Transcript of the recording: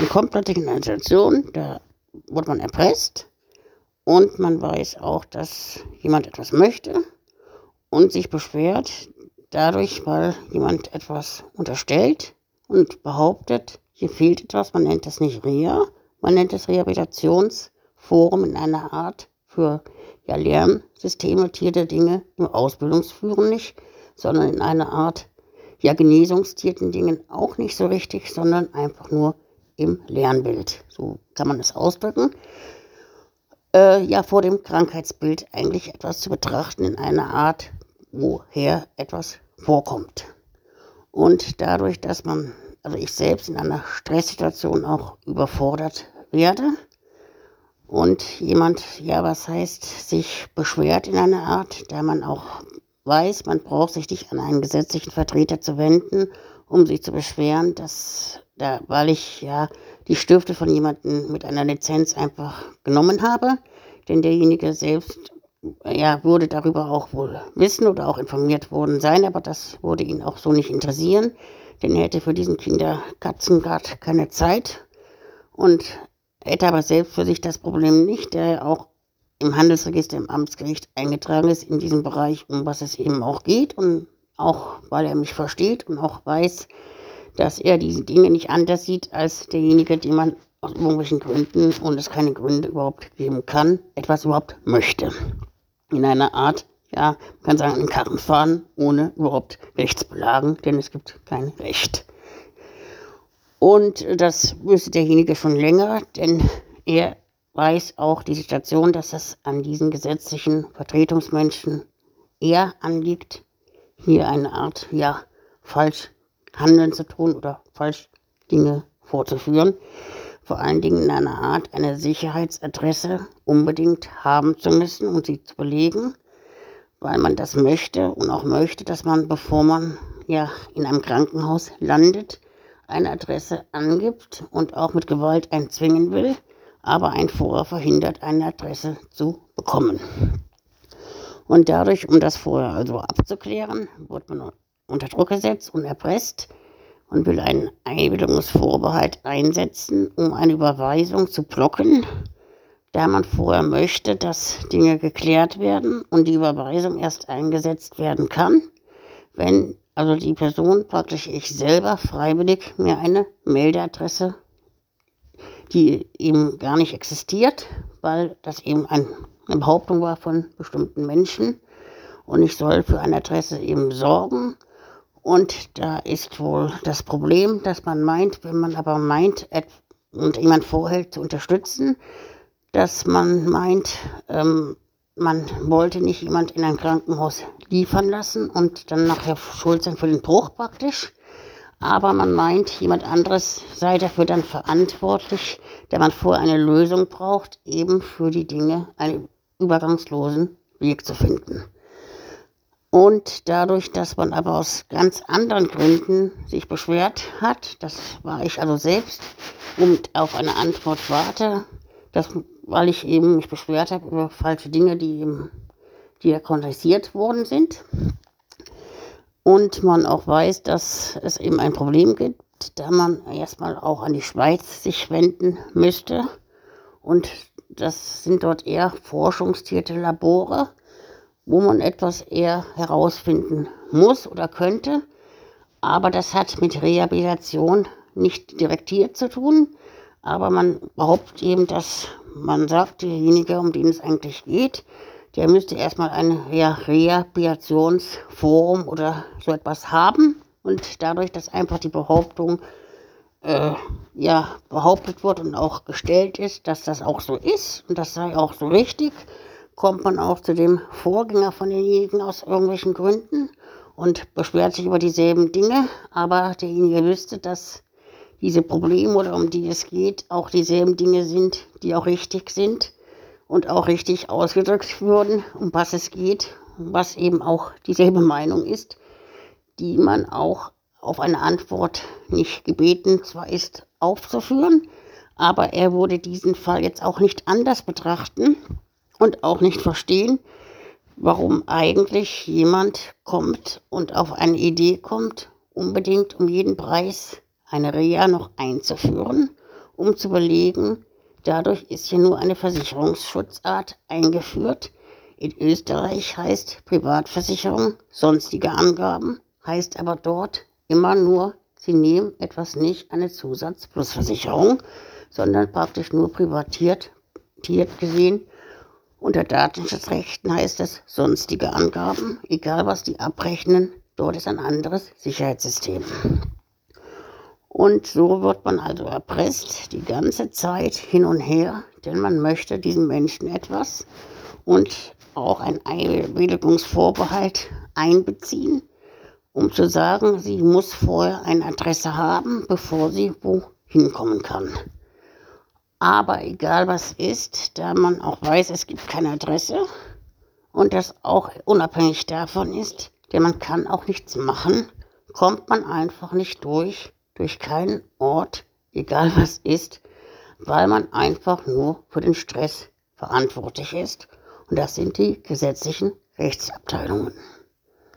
In eine Situation, da wurde man erpresst. Und man weiß auch, dass jemand etwas möchte und sich beschwert dadurch, weil jemand etwas unterstellt und behauptet, hier fehlt etwas, man nennt das nicht Reha, man nennt es Rehabilitationsforum in einer Art für ja, Lernsysteme, Tier Dinge im Ausbildungsführen nicht, sondern in einer Art ja, genesungstierten Dingen auch nicht so richtig, sondern einfach nur im Lernbild. So kann man es ausdrücken. Äh, ja, vor dem Krankheitsbild eigentlich etwas zu betrachten in einer Art, woher etwas vorkommt. Und dadurch, dass man, also ich selbst in einer Stresssituation auch überfordert werde und jemand, ja, was heißt, sich beschwert in einer Art, da man auch weiß, man braucht sich nicht an einen gesetzlichen Vertreter zu wenden, um sich zu beschweren, dass da, weil ich ja die Stifte von jemandem mit einer Lizenz einfach genommen habe, denn derjenige selbst ja, würde darüber auch wohl wissen oder auch informiert worden sein, aber das würde ihn auch so nicht interessieren, denn er hätte für diesen Kinderkatzengard keine Zeit. Und hätte aber selbst für sich das Problem nicht, der auch im Handelsregister im Amtsgericht eingetragen ist in diesem Bereich, um was es eben auch geht. Und auch weil er mich versteht und auch weiß, dass er diese Dinge nicht anders sieht als derjenige, den man aus irgendwelchen Gründen und es keine Gründe überhaupt geben kann, etwas überhaupt möchte. In einer Art, ja, man kann sagen, einen Karren fahren, ohne überhaupt Rechtsbelagen, denn es gibt kein Recht. Und das wüsste derjenige schon länger, denn er weiß auch die Situation, dass es an diesen gesetzlichen Vertretungsmenschen eher anliegt, hier eine Art, ja, falsch Handeln zu tun oder falsch Dinge vorzuführen. Vor allen Dingen in einer Art, eine Sicherheitsadresse unbedingt haben zu müssen und sie zu belegen, weil man das möchte und auch möchte, dass man, bevor man ja in einem Krankenhaus landet, eine Adresse angibt und auch mit Gewalt einzwingen will aber ein Vorher verhindert, eine Adresse zu bekommen. Und dadurch, um das vorher also abzuklären, wird man unter Druck gesetzt und erpresst und will einen Einwilligungsvorbehalt einsetzen, um eine Überweisung zu blocken, da man vorher möchte, dass Dinge geklärt werden und die Überweisung erst eingesetzt werden kann, wenn also die Person, praktisch ich selber, freiwillig mir eine Meldeadresse die eben gar nicht existiert, weil das eben ein, eine Behauptung war von bestimmten Menschen. Und ich soll für eine Adresse eben sorgen. Und da ist wohl das Problem, dass man meint, wenn man aber meint und jemand vorhält zu unterstützen, dass man meint, ähm, man wollte nicht jemand in ein Krankenhaus liefern lassen und dann nachher schuld sein für den Bruch praktisch aber man meint, jemand anderes sei dafür dann verantwortlich, da man vorher eine Lösung braucht, eben für die Dinge einen übergangslosen Weg zu finden. Und dadurch, dass man aber aus ganz anderen Gründen sich beschwert hat, das war ich also selbst, und auf eine Antwort warte, dass, weil ich eben mich beschwert habe über falsche Dinge, die eben die kondensiert worden sind, und man auch weiß, dass es eben ein Problem gibt, da man erstmal auch an die Schweiz sich wenden müsste. Und das sind dort eher forschungstierte Labore, wo man etwas eher herausfinden muss oder könnte. Aber das hat mit Rehabilitation nicht direkt hier zu tun. Aber man behauptet eben, dass man sagt, derjenige, um den es eigentlich geht, der müsste erstmal ein Rehabilitationsforum oder so etwas haben. Und dadurch, dass einfach die Behauptung äh, ja, behauptet wird und auch gestellt ist, dass das auch so ist und das sei auch so richtig, kommt man auch zu dem Vorgänger von denjenigen aus irgendwelchen Gründen und beschwert sich über dieselben Dinge, aber derjenige wüsste, dass diese Probleme oder um die es geht, auch dieselben Dinge sind, die auch richtig sind und auch richtig ausgedrückt wurden, um was es geht, was eben auch dieselbe Meinung ist, die man auch auf eine Antwort nicht gebeten zwar ist aufzuführen, aber er würde diesen Fall jetzt auch nicht anders betrachten und auch nicht verstehen, warum eigentlich jemand kommt und auf eine Idee kommt, unbedingt um jeden Preis eine Reha noch einzuführen um zu belegen, dadurch ist hier nur eine Versicherungsschutzart eingeführt. In Österreich heißt Privatversicherung sonstige Angaben, heißt aber dort immer nur, Sie nehmen etwas nicht eine Zusatz-Plus-Versicherung, sondern praktisch nur privatiert gesehen. Unter Datenschutzrechten heißt es sonstige Angaben, egal was die abrechnen, dort ist ein anderes Sicherheitssystem. Und so wird man also erpresst die ganze Zeit hin und her, denn man möchte diesen Menschen etwas und auch ein Einwilligungsvorbehalt einbeziehen, um zu sagen, sie muss vorher eine Adresse haben, bevor sie wohin kommen kann. Aber egal was ist, da man auch weiß, es gibt keine Adresse und das auch unabhängig davon ist, denn man kann auch nichts machen, kommt man einfach nicht durch durch keinen Ort, egal was ist, weil man einfach nur für den Stress verantwortlich ist. Und das sind die gesetzlichen Rechtsabteilungen.